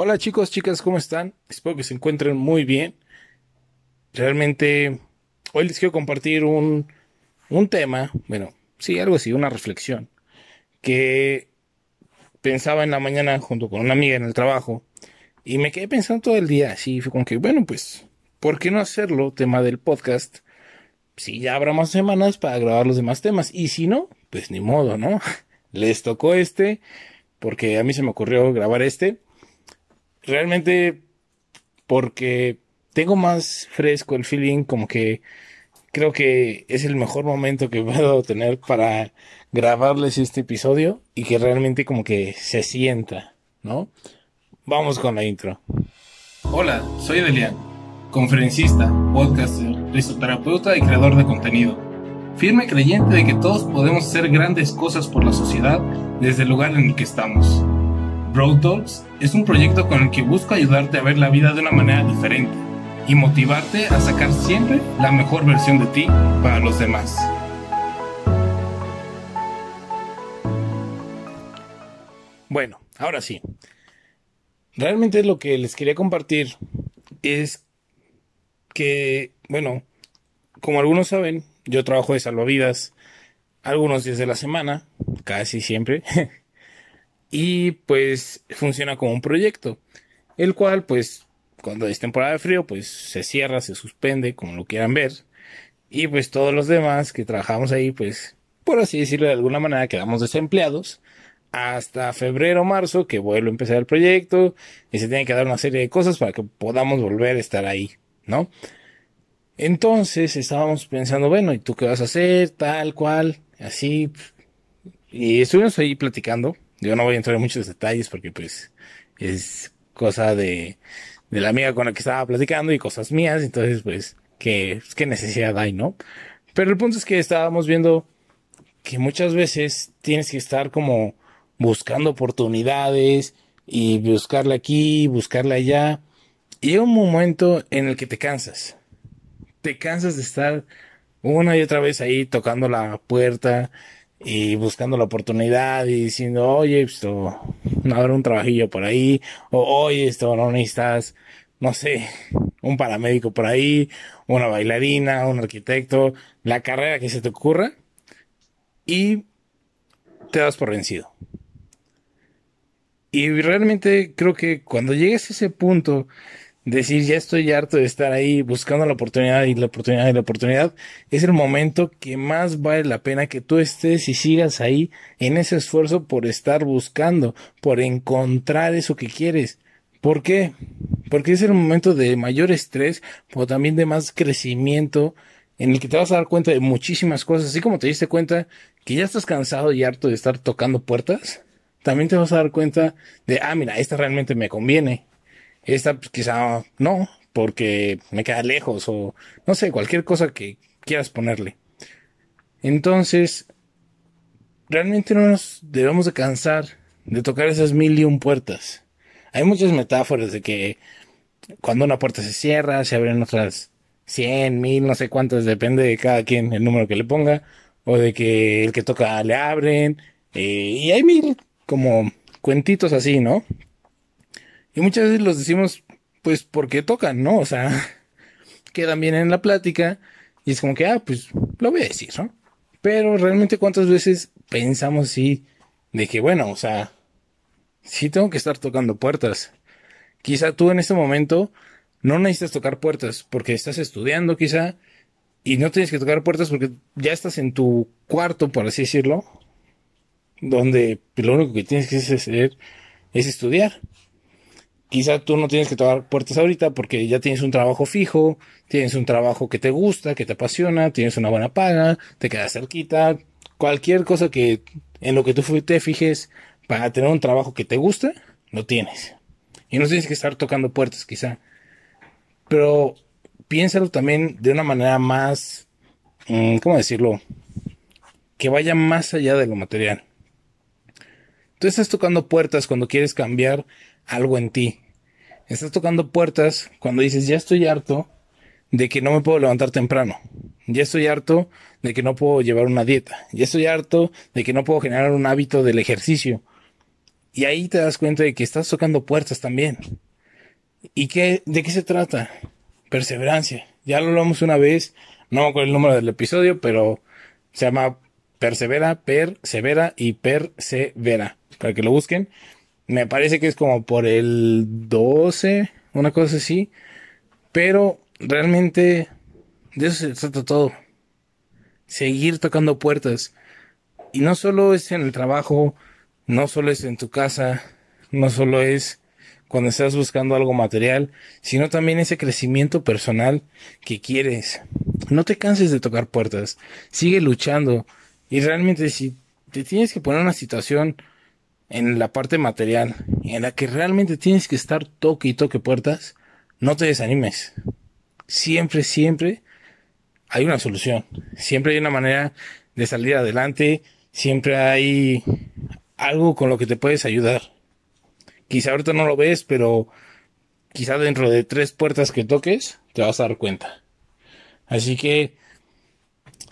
Hola chicos, chicas, ¿cómo están? Espero que se encuentren muy bien. Realmente, hoy les quiero compartir un, un tema, bueno, sí, algo así, una reflexión, que pensaba en la mañana junto con una amiga en el trabajo y me quedé pensando todo el día, así fue como que, bueno, pues, ¿por qué no hacerlo tema del podcast? Si ya habrá más semanas para grabar los demás temas y si no, pues ni modo, ¿no? Les tocó este porque a mí se me ocurrió grabar este realmente porque tengo más fresco el feeling, como que creo que es el mejor momento que puedo tener para grabarles este episodio y que realmente como que se sienta, ¿no? Vamos con la intro. Hola, soy Delian, conferencista, podcaster, risoterapeuta y creador de contenido. Firme creyente de que todos podemos hacer grandes cosas por la sociedad desde el lugar en el que estamos Road Talks es un proyecto con el que busco ayudarte a ver la vida de una manera diferente y motivarte a sacar siempre la mejor versión de ti para los demás. Bueno, ahora sí. Realmente lo que les quería compartir es que, bueno, como algunos saben, yo trabajo de salvavidas algunos días de la semana, casi siempre. y pues funciona como un proyecto, el cual pues cuando es temporada de frío pues se cierra, se suspende, como lo quieran ver, y pues todos los demás que trabajamos ahí pues por así decirlo de alguna manera quedamos desempleados hasta febrero o marzo que vuelvo a empezar el proyecto y se tiene que dar una serie de cosas para que podamos volver a estar ahí, ¿no? Entonces estábamos pensando, bueno, ¿y tú qué vas a hacer? Tal cual, así. Y estuvimos ahí platicando yo no voy a entrar en muchos detalles porque pues es cosa de, de la amiga con la que estaba platicando y cosas mías, entonces pues qué, necesidad hay, ¿no? Pero el punto es que estábamos viendo que muchas veces tienes que estar como buscando oportunidades y buscarla aquí, buscarla allá. Y llega un momento en el que te cansas. Te cansas de estar una y otra vez ahí tocando la puerta y buscando la oportunidad y diciendo, oye, esto, no habrá un trabajillo por ahí, o oye, esto, no necesitas, no sé, un paramédico por ahí, una bailarina, un arquitecto, la carrera que se te ocurra, y te das por vencido. Y realmente creo que cuando llegues a ese punto decir ya estoy harto de estar ahí buscando la oportunidad y la oportunidad y la oportunidad, es el momento que más vale la pena que tú estés y sigas ahí en ese esfuerzo por estar buscando, por encontrar eso que quieres. ¿Por qué? Porque es el momento de mayor estrés, pero también de más crecimiento, en el que te vas a dar cuenta de muchísimas cosas, así como te diste cuenta que ya estás cansado y harto de estar tocando puertas, también te vas a dar cuenta de, ah, mira, esta realmente me conviene, esta pues, quizá no, porque me queda lejos o no sé, cualquier cosa que quieras ponerle. Entonces, realmente no nos debemos de cansar de tocar esas mil y un puertas. Hay muchas metáforas de que cuando una puerta se cierra, se abren otras cien, mil, no sé cuántas, depende de cada quien el número que le ponga, o de que el que toca le abren, eh, y hay mil como cuentitos así, ¿no? Y muchas veces los decimos, pues porque tocan, ¿no? O sea, quedan bien en la plática y es como que, ah, pues lo voy a decir, ¿no? Pero realmente cuántas veces pensamos así de que, bueno, o sea, sí tengo que estar tocando puertas. Quizá tú en este momento no necesitas tocar puertas porque estás estudiando quizá y no tienes que tocar puertas porque ya estás en tu cuarto, por así decirlo, donde lo único que tienes que hacer es estudiar. Quizá tú no tienes que tocar puertas ahorita porque ya tienes un trabajo fijo, tienes un trabajo que te gusta, que te apasiona, tienes una buena paga, te quedas cerquita, cualquier cosa que en lo que tú te fijes para tener un trabajo que te gusta, lo tienes. Y no tienes que estar tocando puertas quizá. Pero piénsalo también de una manera más, mm, ¿cómo decirlo? Que vaya más allá de lo material. Tú estás tocando puertas cuando quieres cambiar algo en ti. Estás tocando puertas cuando dices, ya estoy harto de que no me puedo levantar temprano. Ya estoy harto de que no puedo llevar una dieta. Ya estoy harto de que no puedo generar un hábito del ejercicio. Y ahí te das cuenta de que estás tocando puertas también. ¿Y qué, de qué se trata? Perseverancia. Ya lo hablamos una vez, no me acuerdo el número del episodio, pero se llama Persevera, Persevera y Persevera. Para que lo busquen. Me parece que es como por el 12, una cosa así. Pero realmente de eso se trata todo. Seguir tocando puertas. Y no solo es en el trabajo, no solo es en tu casa, no solo es cuando estás buscando algo material, sino también ese crecimiento personal que quieres. No te canses de tocar puertas, sigue luchando. Y realmente si te tienes que poner una situación en la parte material en la que realmente tienes que estar toque y toque puertas, no te desanimes. Siempre, siempre hay una solución. Siempre hay una manera de salir adelante. Siempre hay algo con lo que te puedes ayudar. Quizá ahorita no lo ves, pero quizá dentro de tres puertas que toques te vas a dar cuenta. Así que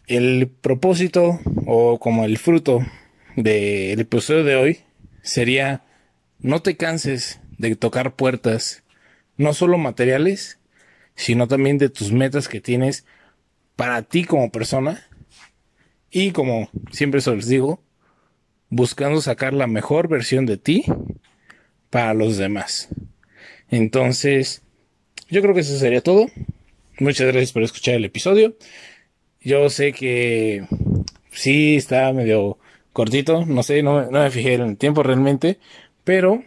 el propósito o como el fruto del episodio de hoy sería no te canses de tocar puertas, no solo materiales, sino también de tus metas que tienes para ti como persona y como siempre se les digo, buscando sacar la mejor versión de ti para los demás. Entonces, yo creo que eso sería todo. Muchas gracias por escuchar el episodio. Yo sé que sí está medio cortito, no sé, no, me fijé en el tiempo realmente, pero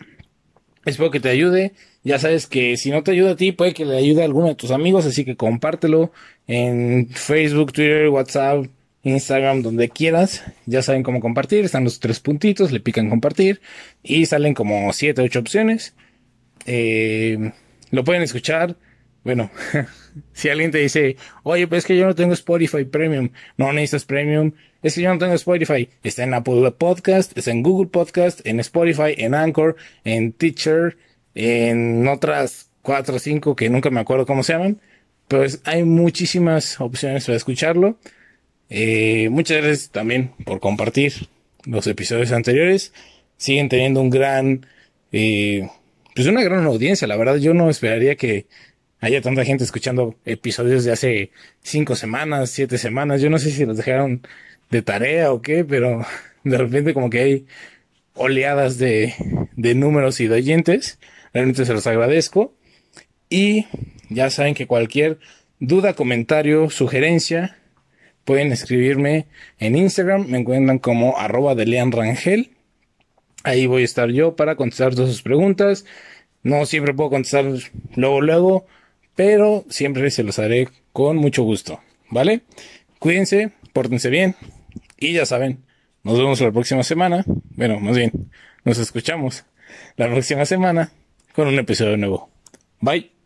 espero que te ayude. Ya sabes que si no te ayuda a ti, puede que le ayude a alguno de tus amigos, así que compártelo en Facebook, Twitter, WhatsApp, Instagram, donde quieras. Ya saben cómo compartir, están los tres puntitos, le pican compartir y salen como siete, ocho opciones. Eh, lo pueden escuchar. Bueno, si alguien te dice, oye, pues es que yo no tengo Spotify Premium, no necesitas Premium, es que yo no tengo Spotify, está en Apple Podcast, está en Google Podcast, en Spotify, en Anchor, en Teacher, en otras cuatro o cinco que nunca me acuerdo cómo se llaman. Pues hay muchísimas opciones para escucharlo. Eh, muchas gracias también por compartir los episodios anteriores. Siguen teniendo un gran, eh, pues una gran audiencia. La verdad, yo no esperaría que haya tanta gente escuchando episodios de hace cinco semanas, siete semanas. Yo no sé si los dejaron de tarea o qué, pero de repente como que hay oleadas de, de números y de oyentes. Realmente se los agradezco. Y ya saben que cualquier duda, comentario, sugerencia, pueden escribirme en Instagram. Me encuentran como arroba de Lean. Ahí voy a estar yo para contestar todas sus preguntas. No siempre puedo contestar luego, luego, pero siempre se los haré con mucho gusto. ¿Vale? Cuídense, pórtense bien y ya saben, nos vemos la próxima semana. Bueno, más bien, nos escuchamos la próxima semana con un episodio nuevo. Bye.